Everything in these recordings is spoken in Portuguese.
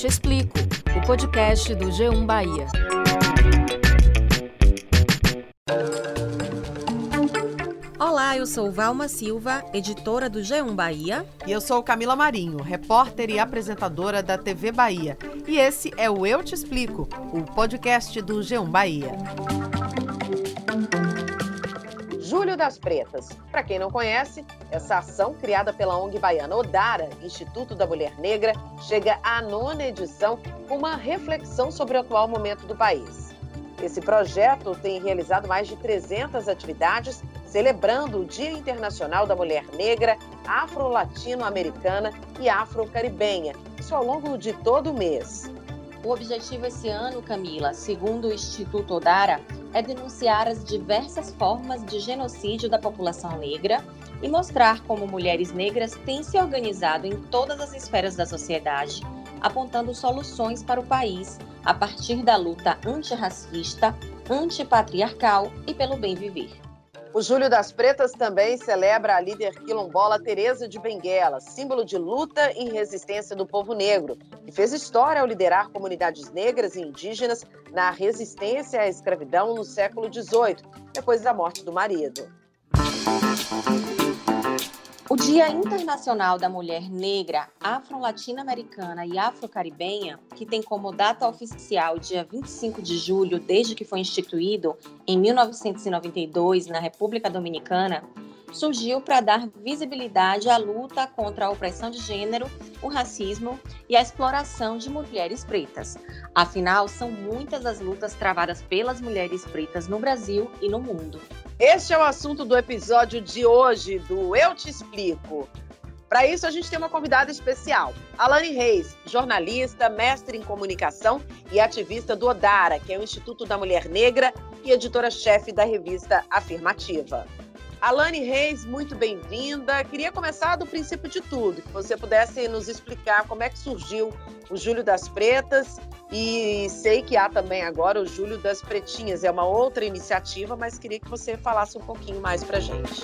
Te Explico, o podcast do G1 Bahia. Olá, eu sou Valma Silva, editora do G1 Bahia. E eu sou Camila Marinho, repórter e apresentadora da TV Bahia. E esse é o Eu Te Explico, o podcast do G1 Bahia. Das Pretas. Para quem não conhece, essa ação criada pela ONG baiana Odara, Instituto da Mulher Negra, chega à nona edição com uma reflexão sobre o atual momento do país. Esse projeto tem realizado mais de 300 atividades celebrando o Dia Internacional da Mulher Negra, Afro-Latino-Americana e Afro-Caribenha, isso ao longo de todo o mês. O objetivo esse ano, Camila, segundo o Instituto Odara, é denunciar as diversas formas de genocídio da população negra e mostrar como mulheres negras têm se organizado em todas as esferas da sociedade, apontando soluções para o país a partir da luta antirracista, antipatriarcal e pelo bem viver. O Júlio das Pretas também celebra a líder quilombola Teresa de Benguela, símbolo de luta e resistência do povo negro, que fez história ao liderar comunidades negras e indígenas na resistência à escravidão no século XVIII, depois da morte do marido. O Dia Internacional da Mulher Negra, Afro-Latino-Americana e Afro-Caribenha, que tem como data oficial dia 25 de julho desde que foi instituído em 1992 na República Dominicana, surgiu para dar visibilidade à luta contra a opressão de gênero, o racismo e a exploração de mulheres pretas. Afinal, são muitas as lutas travadas pelas mulheres pretas no Brasil e no mundo. Este é o assunto do episódio de hoje do Eu Te Explico. Para isso, a gente tem uma convidada especial, Alane Reis, jornalista, mestre em comunicação e ativista do Odara, que é o Instituto da Mulher Negra e editora-chefe da revista Afirmativa. Alane Reis, muito bem-vinda. Queria começar do princípio de tudo, que você pudesse nos explicar como é que surgiu o Júlio das Pretas e sei que há também agora o Júlio das Pretinhas, é uma outra iniciativa, mas queria que você falasse um pouquinho mais para gente.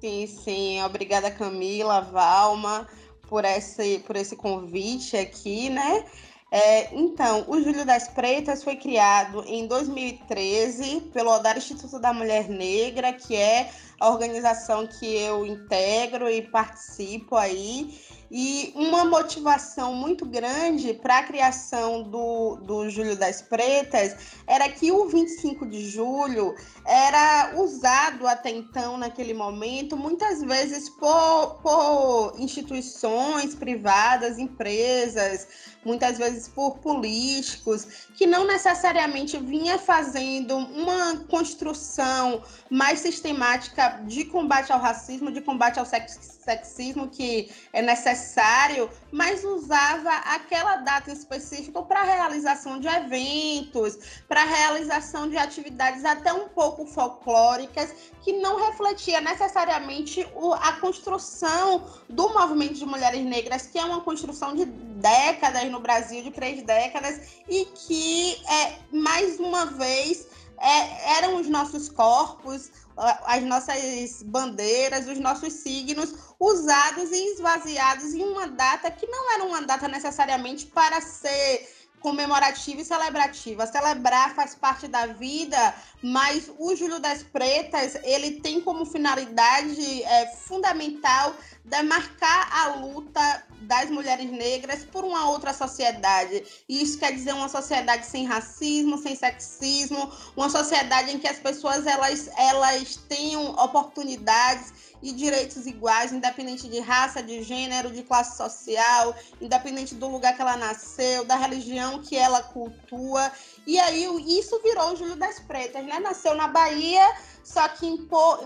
Sim, sim. Obrigada, Camila, Valma, por esse, por esse convite aqui, né? É, então, o Júlio das Pretas foi criado em 2013 pelo Odar Instituto da Mulher Negra, que é a organização que eu integro e participo aí. E uma motivação muito grande para a criação do, do Júlio das Pretas era que o 25 de julho era usado até então, naquele momento, muitas vezes por, por instituições privadas, empresas, muitas vezes por políticos, que não necessariamente vinha fazendo uma construção mais sistemática de combate ao racismo, de combate ao sexismo que é necessário, mas usava aquela data específica para a realização de eventos, para realização de atividades até um pouco folclóricas, que não refletia necessariamente a construção do movimento de mulheres negras, que é uma construção de décadas no Brasil, de três décadas, e que, é, mais uma vez, é, eram os nossos corpos, as nossas bandeiras, os nossos signos usados e esvaziados em uma data que não era uma data necessariamente para ser comemorativa e celebrativa. Celebrar faz parte da vida, mas o Júlio das Pretas ele tem como finalidade é, fundamental demarcar a luta das mulheres negras por uma outra sociedade. E isso quer dizer uma sociedade sem racismo, sem sexismo, uma sociedade em que as pessoas elas, elas tenham oportunidades e direitos iguais, independente de raça, de gênero, de classe social, independente do lugar que ela nasceu, da religião que ela cultua. E aí isso virou o Júlio das Pretas, né? Nasceu na Bahia só que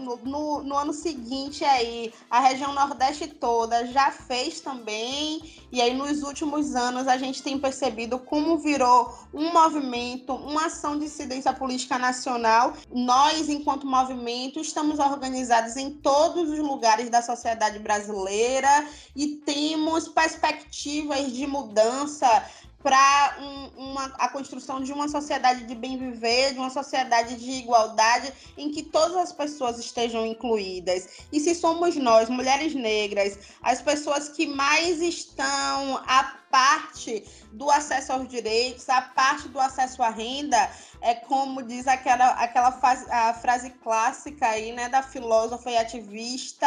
no, no, no, ano seguinte aí a região Nordeste toda já fez também. E aí nos últimos anos a gente tem percebido como virou um movimento, uma ação de incidência política nacional. Nós, enquanto movimento, estamos organizados em todos os lugares da sociedade brasileira e temos perspectivas de mudança para um, a construção de uma sociedade de bem viver, de uma sociedade de igualdade, em que todas as pessoas estejam incluídas. E se somos nós, mulheres negras, as pessoas que mais estão a parte do acesso aos direitos, a parte do acesso à renda, é como diz aquela, aquela fase, a frase clássica aí, né, da filósofa e ativista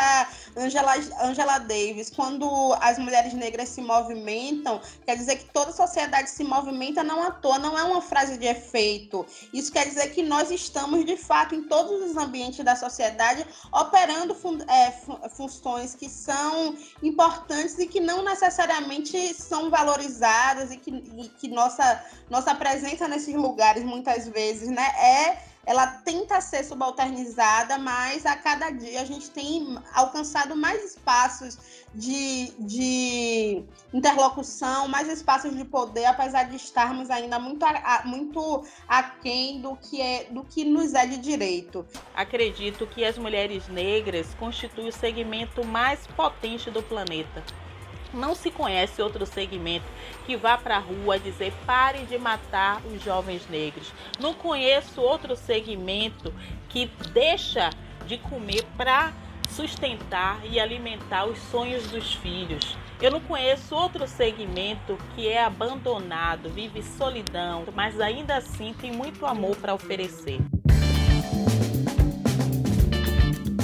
Angela, Angela Davis, quando as mulheres negras se movimentam, quer dizer que toda a sociedade se movimenta não à toa, não é uma frase de efeito. Isso quer dizer que nós estamos, de fato, em todos os ambientes da sociedade, operando fun é, funções que são importantes e que não necessariamente são valorizadas e que, e que nossa, nossa presença nesses lugares muitas vezes né, é ela tenta ser subalternizada, mas a cada dia a gente tem alcançado mais espaços de, de interlocução, mais espaços de poder, apesar de estarmos ainda muito, muito aquém do que, é, do que nos é de direito. Acredito que as mulheres negras constituem o segmento mais potente do planeta. Não se conhece outro segmento que vá para a rua dizer pare de matar os jovens negros. Não conheço outro segmento que deixa de comer para sustentar e alimentar os sonhos dos filhos. Eu não conheço outro segmento que é abandonado, vive solidão, mas ainda assim tem muito amor para oferecer.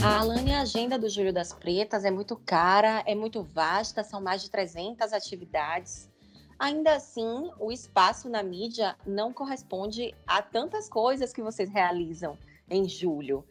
A Alane, a agenda do Júlio das Pretas é muito cara, é muito vasta, são mais de 300 atividades. Ainda assim, o espaço na mídia não corresponde a tantas coisas que vocês realizam em julho.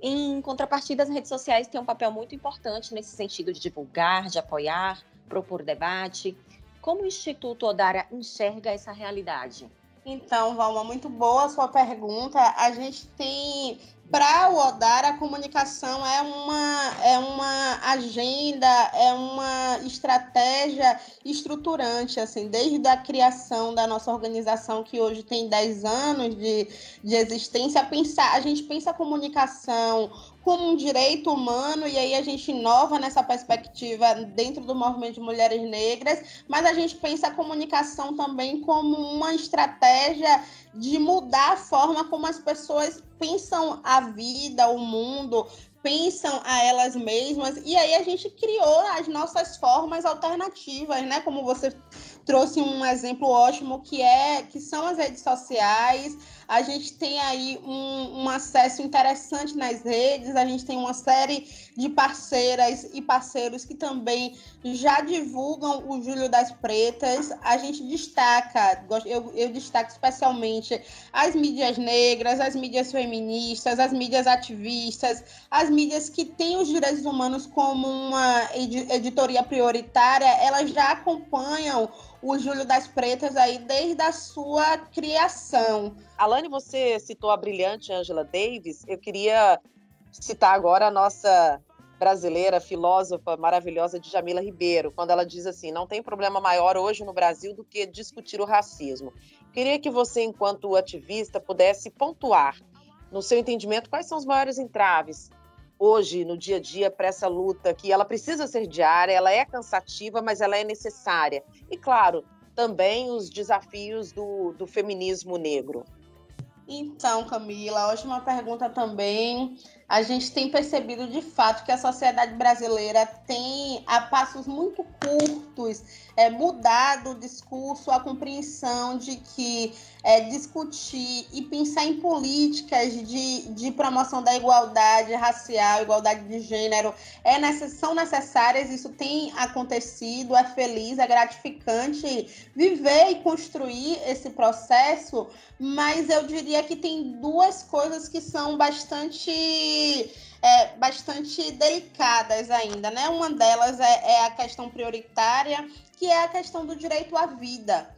Em contrapartida, as redes sociais têm um papel muito importante nesse sentido de divulgar, de apoiar, propor debate. Como o Instituto Odara enxerga essa realidade? Então, Valma, muito boa a sua pergunta. A gente tem para o Odar, a comunicação é uma, é uma agenda, é uma estratégia estruturante, assim, desde a criação da nossa organização, que hoje tem 10 anos de, de existência, pensar, a gente pensa a comunicação como um direito humano, e aí a gente inova nessa perspectiva dentro do movimento de mulheres negras, mas a gente pensa a comunicação também como uma estratégia de mudar a forma como as pessoas pensam a vida, o mundo, pensam a elas mesmas. E aí a gente criou as nossas formas alternativas, né? Como você trouxe um exemplo ótimo que é que são as redes sociais. A gente tem aí um, um, acesso interessante nas redes, a gente tem uma série de parceiras e parceiros que também já divulgam o Júlio das Pretas. A gente destaca, eu, eu destaco especialmente as mídias negras, as mídias feministas, as mídias ativistas, as mídias que têm os direitos humanos como uma editoria prioritária, elas já acompanham o Júlio das Pretas aí desde a sua criação. Alane, você citou a brilhante Angela Davis. Eu queria citar agora a nossa brasileira, filósofa maravilhosa de Jamila Ribeiro, quando ela diz assim: não tem problema maior hoje no Brasil do que discutir o racismo. Queria que você, enquanto ativista, pudesse pontuar, no seu entendimento, quais são os maiores entraves hoje, no dia a dia, para essa luta que ela precisa ser diária, ela é cansativa, mas ela é necessária. E, claro, também os desafios do, do feminismo negro. Então, Camila, ótima pergunta também. A gente tem percebido de fato que a sociedade brasileira tem, a passos muito curtos, é, mudado o discurso, a compreensão de que é, discutir e pensar em políticas de, de promoção da igualdade racial, igualdade de gênero, é necess, são necessárias, isso tem acontecido, é feliz, é gratificante viver e construir esse processo, mas eu diria que tem duas coisas que são bastante é, bastante delicadas ainda, né? Uma delas é, é, a questão prioritária, que é a questão do direito à vida.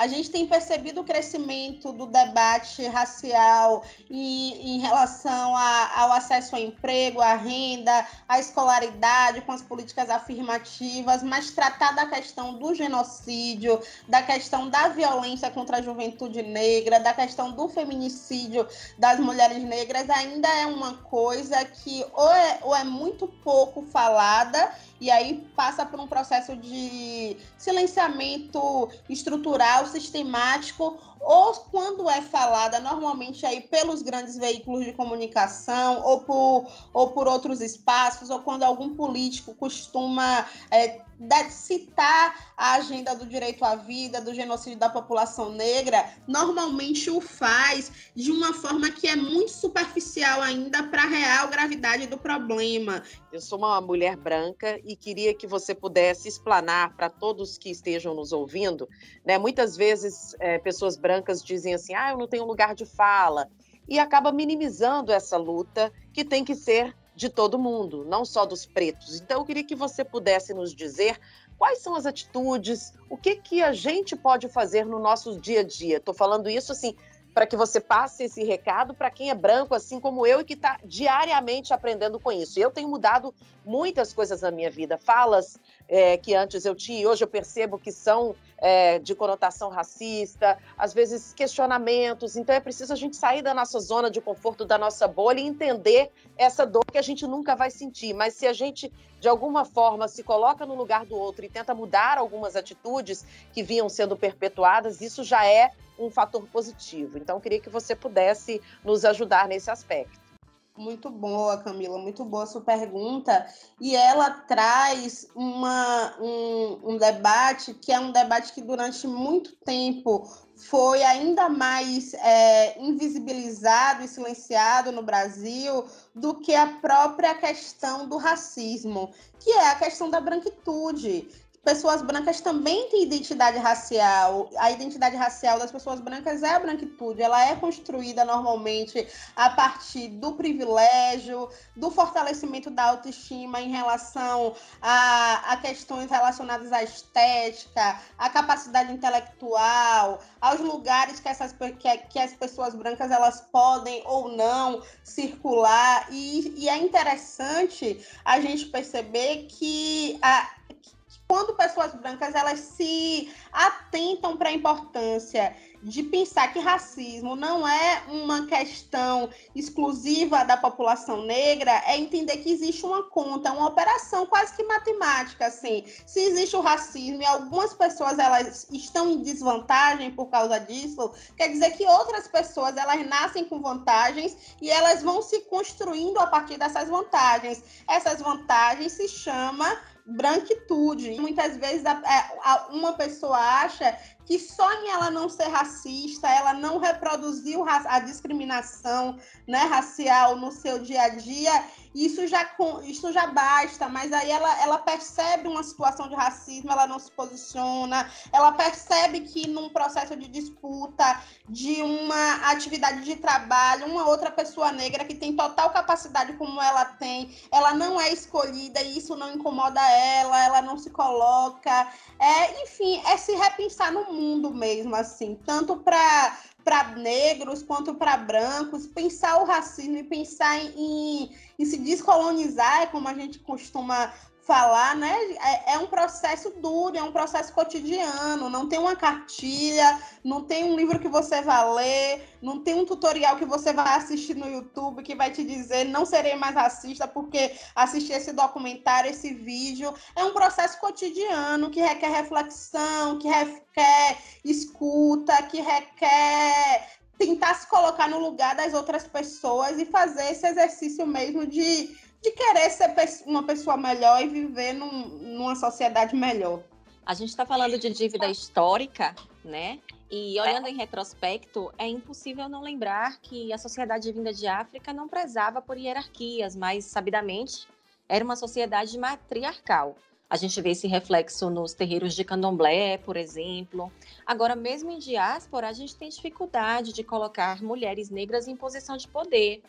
A gente tem percebido o crescimento do debate racial e, em relação a, ao acesso ao emprego, à renda, à escolaridade, com as políticas afirmativas, mas tratar da questão do genocídio, da questão da violência contra a juventude negra, da questão do feminicídio das mulheres negras ainda é uma coisa que ou é, ou é muito pouco falada e aí passa por um processo de silenciamento estrutural sistemático ou quando é falada normalmente aí pelos grandes veículos de comunicação ou por, ou por outros espaços, ou quando algum político costuma é, citar a agenda do direito à vida, do genocídio da população negra, normalmente o faz de uma forma que é muito superficial ainda para a real gravidade do problema. Eu sou uma mulher branca e queria que você pudesse explanar para todos que estejam nos ouvindo, né? Muitas vezes é, pessoas brancas dizem assim, ah, eu não tenho lugar de fala, e acaba minimizando essa luta que tem que ser de todo mundo, não só dos pretos. Então, eu queria que você pudesse nos dizer quais são as atitudes, o que, que a gente pode fazer no nosso dia a dia. Estou falando isso assim para que você passe esse recado para quem é branco, assim como eu, e que está diariamente aprendendo com isso. Eu tenho mudado muitas coisas na minha vida, falas é, que antes eu tinha e hoje eu percebo que são é, de conotação racista, às vezes questionamentos. Então é preciso a gente sair da nossa zona de conforto, da nossa bolha e entender essa dor que a gente nunca vai sentir. Mas se a gente, de alguma forma, se coloca no lugar do outro e tenta mudar algumas atitudes que vinham sendo perpetuadas, isso já é um fator positivo. Então, queria que você pudesse nos ajudar nesse aspecto. Muito boa, Camila, muito boa sua pergunta. E ela traz uma, um, um debate que é um debate que durante muito tempo foi ainda mais é, invisibilizado e silenciado no Brasil do que a própria questão do racismo, que é a questão da branquitude pessoas brancas também têm identidade racial. A identidade racial das pessoas brancas é a branquitude. Ela é construída normalmente a partir do privilégio, do fortalecimento da autoestima em relação a, a questões relacionadas à estética, à capacidade intelectual, aos lugares que, essas, que, que as pessoas brancas elas podem ou não circular. E, e é interessante a gente perceber que a, quando pessoas brancas elas se atentam para a importância de pensar que racismo não é uma questão exclusiva da população negra, é entender que existe uma conta, uma operação quase que matemática, assim. Se existe o racismo e algumas pessoas elas estão em desvantagem por causa disso, quer dizer que outras pessoas elas nascem com vantagens e elas vão se construindo a partir dessas vantagens. Essas vantagens se chama branquitude. Muitas vezes a, é, a, uma pessoa acha que só em ela não ser racista, ela não reproduziu a discriminação né, racial no seu dia a dia, isso já, isso já basta, mas aí ela, ela percebe uma situação de racismo, ela não se posiciona, ela percebe que num processo de disputa de uma atividade de trabalho, uma outra pessoa negra que tem total capacidade como ela tem, ela não é escolhida e isso não incomoda ela, ela não se coloca. É, enfim, é se repensar no mundo mesmo, assim, tanto para para negros quanto para brancos, pensar o racismo e pensar em, em, se descolonizar, é como a gente costuma falar, né? É, é, um processo duro, é um processo cotidiano. Não tem uma cartilha, não tem um livro que você vai ler, não tem um tutorial que você vai assistir no YouTube que vai te dizer não serei mais racista porque assisti esse documentário, esse vídeo. É um processo cotidiano que requer reflexão, que requer escuta, que requer tentar se colocar no lugar das outras pessoas e fazer esse exercício mesmo de de querer ser uma pessoa melhor e viver num, numa sociedade melhor. A gente está falando de dívida histórica, né? E olhando em retrospecto, é impossível não lembrar que a sociedade vinda de África não prezava por hierarquias, mas, sabidamente, era uma sociedade matriarcal. A gente vê esse reflexo nos terreiros de candomblé, por exemplo. Agora, mesmo em diáspora, a gente tem dificuldade de colocar mulheres negras em posição de poder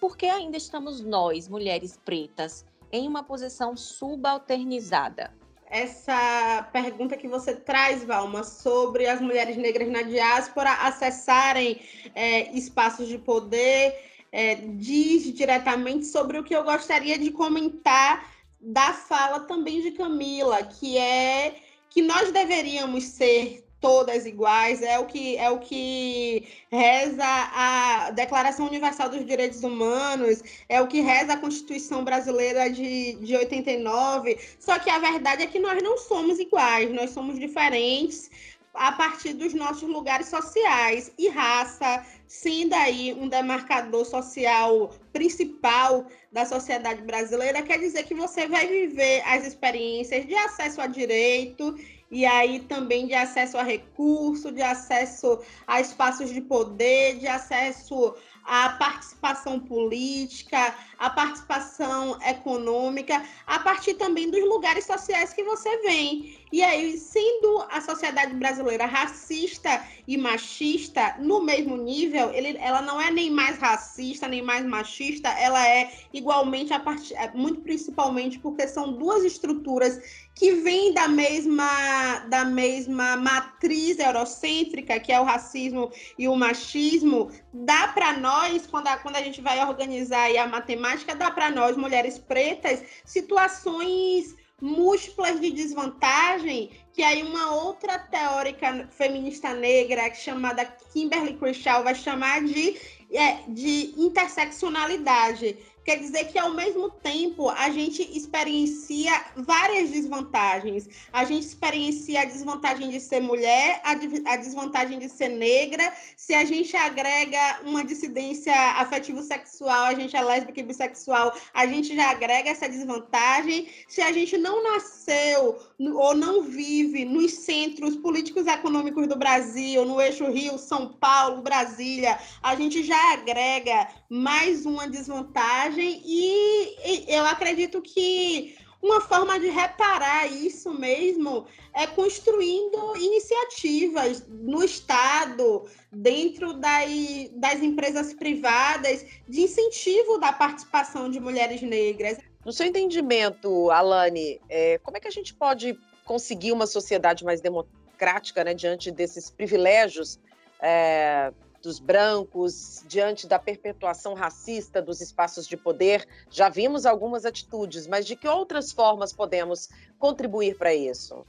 por que ainda estamos nós, mulheres pretas, em uma posição subalternizada? Essa pergunta que você traz, Valma, sobre as mulheres negras na diáspora acessarem é, espaços de poder, é, diz diretamente sobre o que eu gostaria de comentar da fala também de Camila, que é que nós deveríamos ser todas iguais, é o que é o que reza a Declaração Universal dos Direitos Humanos, é o que reza a Constituição Brasileira de, de 89. Só que a verdade é que nós não somos iguais, nós somos diferentes a partir dos nossos lugares sociais e raça, sendo aí um demarcador social principal da sociedade brasileira, quer dizer que você vai viver as experiências de acesso a direito e aí também de acesso a recurso, de acesso a espaços de poder, de acesso à participação política, à participação econômica, a partir também dos lugares sociais que você vem. E aí, sendo a sociedade brasileira racista e machista no mesmo nível, ele, ela não é nem mais racista, nem mais machista, ela é igualmente, a part... É, muito principalmente porque são duas estruturas que vêm da mesma, da mesma matriz eurocêntrica, que é o racismo e o machismo, dá para nós, quando a, quando a gente vai organizar a matemática, dá para nós, mulheres pretas, situações múltiplas de desvantagem, que aí uma outra teórica feminista negra chamada Kimberly Crenshaw vai chamar de, é, de interseccionalidade, Quer dizer que, ao mesmo tempo, a gente experiencia várias desvantagens. A gente experiencia a desvantagem de ser mulher, a, desvantagem de ser negra. Se a gente agrega uma dissidência afetivo-sexual, a gente é lésbica e bissexual, a gente já agrega essa desvantagem. Se a gente não nasceu ou não vive nos centros políticos e econômicos do Brasil, no eixo Rio, São Paulo, Brasília, a gente já agrega mais uma desvantagem e, eu acredito que uma forma de reparar isso mesmo é construindo iniciativas no Estado, dentro das, das empresas privadas, de incentivo da participação de mulheres negras. No seu entendimento, Alane, é, como é que a gente pode conseguir uma sociedade mais democrática né, diante desses privilégios é, dos brancos, diante da perpetuação racista dos espaços de poder. Já vimos algumas atitudes, mas de que outras formas podemos contribuir para isso?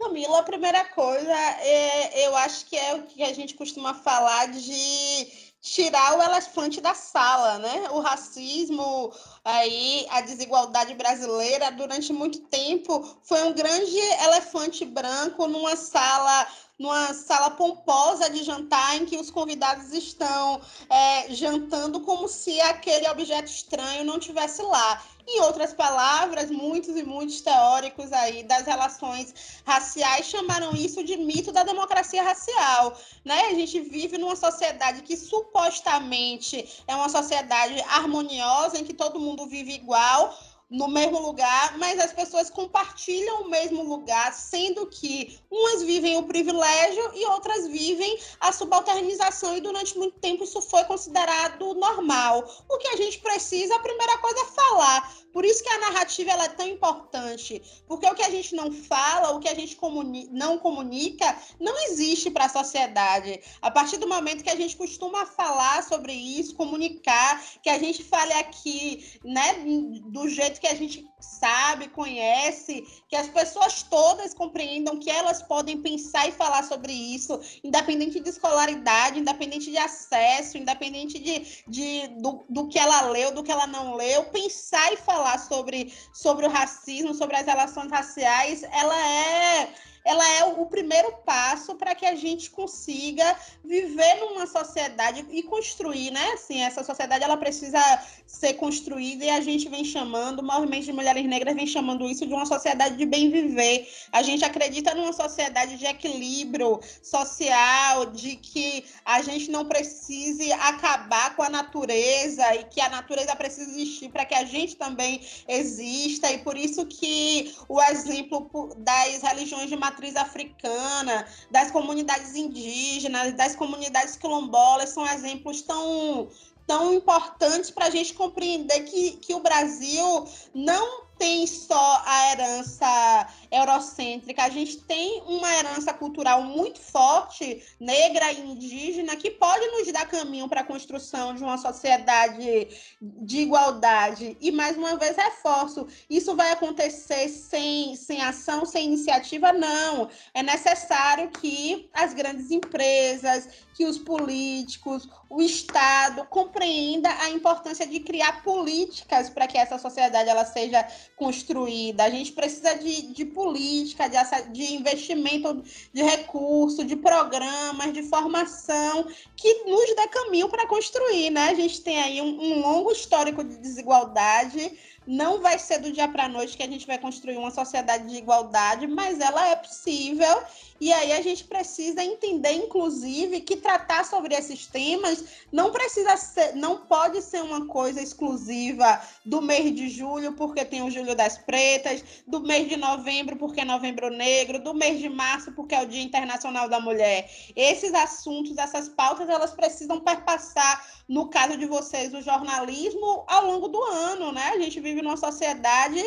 Camila, a primeira coisa, é, eu acho que é o que a gente costuma falar de tirar o elefante da sala, né? O racismo, aí a desigualdade brasileira durante muito tempo foi um grande elefante branco numa sala numa sala pomposa de jantar em que os convidados estão é, jantando como se aquele objeto estranho não tivesse lá. Em outras palavras, muitos e muitos teóricos aí das relações raciais chamaram isso de mito da democracia racial. Né? A gente vive numa sociedade que supostamente é uma sociedade harmoniosa, em que todo mundo vive igual, no mesmo lugar, mas as pessoas compartilham o mesmo lugar, sendo que umas vivem o privilégio e outras vivem a subalternização, e durante muito tempo isso foi considerado normal. O que a gente precisa, a primeira coisa é falar. Por isso que a narrativa ela é tão importante, porque o que a gente não fala, o que a gente comuni não comunica, não existe para a sociedade. A partir do momento que a gente costuma falar sobre isso, comunicar, que a gente fale aqui, né, do jeito que a gente sabe, conhece, que as pessoas todas compreendam que elas podem pensar e falar sobre isso, independente de escolaridade, independente de acesso, independente de, de do, do que ela leu, do que ela não leu, pensar e falar sobre, sobre o racismo, sobre as relações raciais, ela é ela é o primeiro passo para que a gente consiga viver numa sociedade e construir, né? Assim, essa sociedade ela precisa ser construída e a gente vem chamando, o movimento de mulheres negras vem chamando isso de uma sociedade de bem viver. A gente acredita numa sociedade de equilíbrio social, de que a gente não precise acabar com a natureza e que a natureza precisa existir para que a gente também exista e por isso que o exemplo das religiões de africana, das comunidades indígenas, das comunidades quilombolas são exemplos tão tão importantes para a gente compreender que, que o Brasil não tem só a herança eurocêntrica, a gente tem uma herança cultural muito forte, negra e indígena, que pode nos dar caminho para a construção de uma sociedade de igualdade. E, mais uma vez, reforço: isso vai acontecer sem, sem ação, sem iniciativa? Não. É necessário que as grandes empresas, que os políticos, o Estado compreenda a importância de criar políticas para que essa sociedade ela seja construída, a gente precisa de, de política, de, de investimento de recurso, de programas, de formação que nos dê caminho para construir, né? A gente tem aí um, um longo histórico de desigualdade não vai ser do dia para a noite que a gente vai construir uma sociedade de igualdade, mas ela é possível. E aí a gente precisa entender, inclusive, que tratar sobre esses temas não precisa ser, não pode ser uma coisa exclusiva do mês de julho, porque tem o Julho das Pretas, do mês de novembro, porque é Novembro Negro, do mês de março, porque é o Dia Internacional da Mulher. Esses assuntos, essas pautas, elas precisam perpassar no caso de vocês, o jornalismo ao longo do ano, né? A gente vive numa sociedade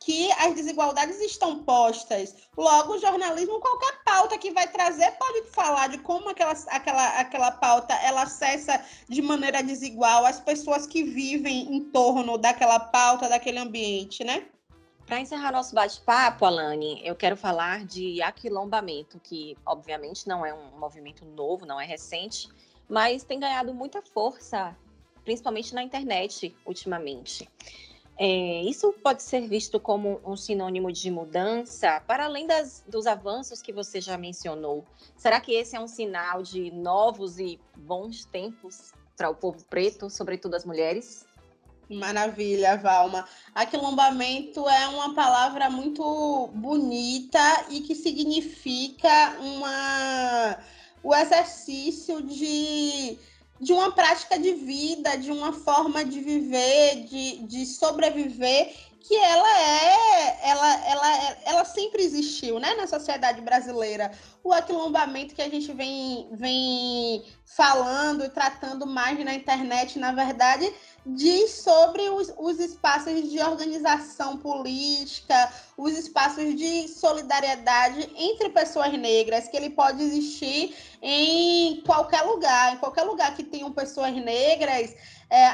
que as desigualdades estão postas. Logo, o jornalismo, qualquer pauta que vai trazer, pode falar de como aquela, aquela, aquela pauta ela acessa de maneira desigual as pessoas que vivem em torno daquela pauta, daquele ambiente, né? Para encerrar nosso bate-papo, Alane, eu quero falar de aquilombamento, que obviamente não é um movimento novo, não é recente, mas tem ganhado muita força, principalmente na internet ultimamente. É, isso pode ser visto como um sinônimo de mudança, para além das, dos avanços que você já mencionou. Será que esse é um sinal de novos e bons tempos para o povo preto, sobretudo as mulheres? Maravilha, Valma. Aquilombamento é uma palavra muito bonita e que significa uma o exercício de, de uma prática de vida, de uma forma de viver, de, de sobreviver, que ela é, ela, ela, ela sempre existiu, né, na sociedade brasileira. O aquilombamento que a gente vem, vem falando e tratando mais na internet, na verdade, diz sobre os, os espaços de organização política, os espaços de solidariedade entre pessoas negras, que ele pode existir em qualquer lugar, em qualquer lugar que tenham pessoas negras. É,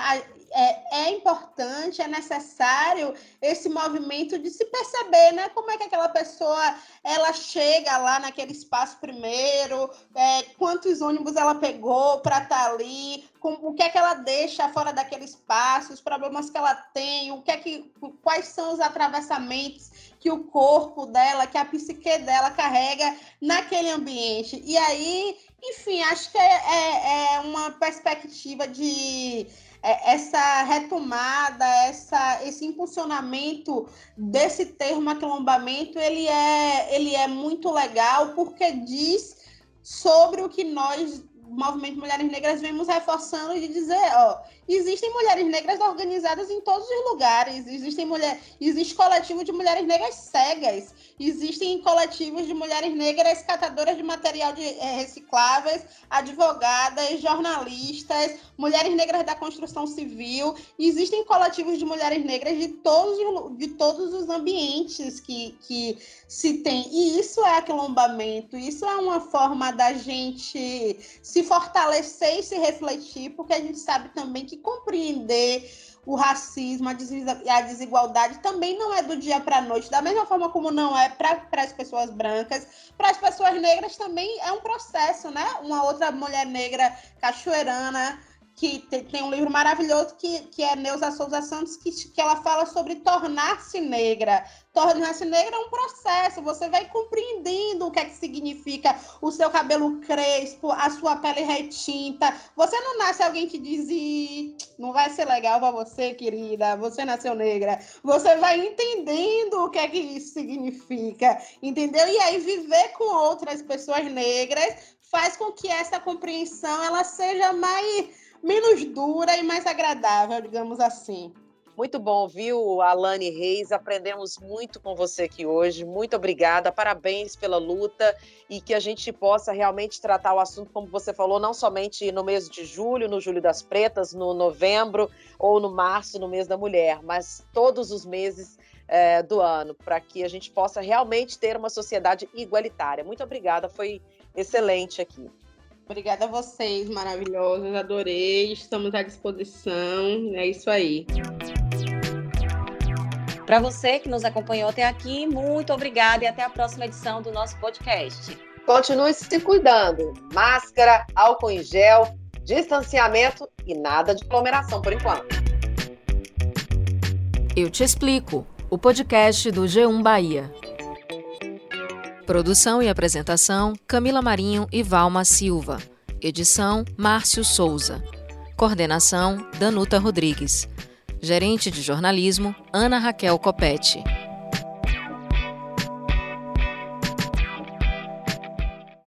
é, é, importante, é necessário esse movimento de se perceber, né? Como é que aquela pessoa ela chega lá naquele espaço primeiro, é, quantos ônibus ela pegou para estar tá ali, com, o que é que ela deixa fora daquele espaço, os problemas que ela tem, o que é que, quais são os atravessamentos que o corpo dela, que a psique dela carrega naquele ambiente. E aí, enfim, acho que é, é, é uma perspectiva de essa retomada, essa, esse impulsionamento desse termo aquilombamento, ele é, ele é muito legal porque diz sobre o que nós movimento Mulheres Negras vemos reforçando de dizer, ó, existem mulheres negras organizadas em todos os lugares, existem mulher, existe coletivo de mulheres negras cegas, existem coletivos de mulheres negras catadoras de material de, é, recicláveis, advogadas, jornalistas, mulheres negras da construção civil, existem coletivos de mulheres negras de todos, de todos os ambientes que, que se tem. E isso é aquilombamento, isso é uma forma da gente se fortalecer e se refletir, porque a gente sabe também que compreender o racismo, a desigualdade também não é do dia para a noite, da mesma forma como não é para as pessoas brancas, para as pessoas negras também é um processo, né? Uma outra mulher negra cachoeirana que tem, tem, um livro maravilhoso que, que é Neuza Souza Santos, que, que ela fala sobre tornar-se negra. Tornar-se negra é um processo, você vai compreendendo o que é que significa o seu cabelo crespo, a sua pele retinta. Você não nasce alguém que diz, não vai ser legal para você, querida, você nasceu negra. Você vai entendendo o que é que isso significa, entendeu? E aí viver com outras pessoas negras faz com que essa compreensão ela seja mais menos dura e mais agradável, digamos assim. Muito bom, viu, Alane Reis? Aprendemos muito com você aqui hoje. Muito obrigada, parabéns pela luta e que a gente possa realmente tratar o assunto, como você falou, não somente no mês de julho, no Julho das Pretas, no novembro ou no março, no mês da mulher, mas todos os meses é, do ano, para que a gente possa realmente ter uma sociedade igualitária. Muito obrigada, foi excelente aqui. Obrigada a vocês, maravilhosos. Adorei. Estamos à disposição. É isso aí. Para você que nos acompanhou até aqui, muito obrigada e até a próxima edição do nosso podcast. Continue se cuidando. Máscara, álcool em gel, distanciamento e nada de aglomeração por enquanto. Eu te explico o podcast do G1 Bahia. Produção e apresentação: Camila Marinho e Valma Silva. Edição: Márcio Souza. Coordenação: Danuta Rodrigues. Gerente de jornalismo: Ana Raquel Copete.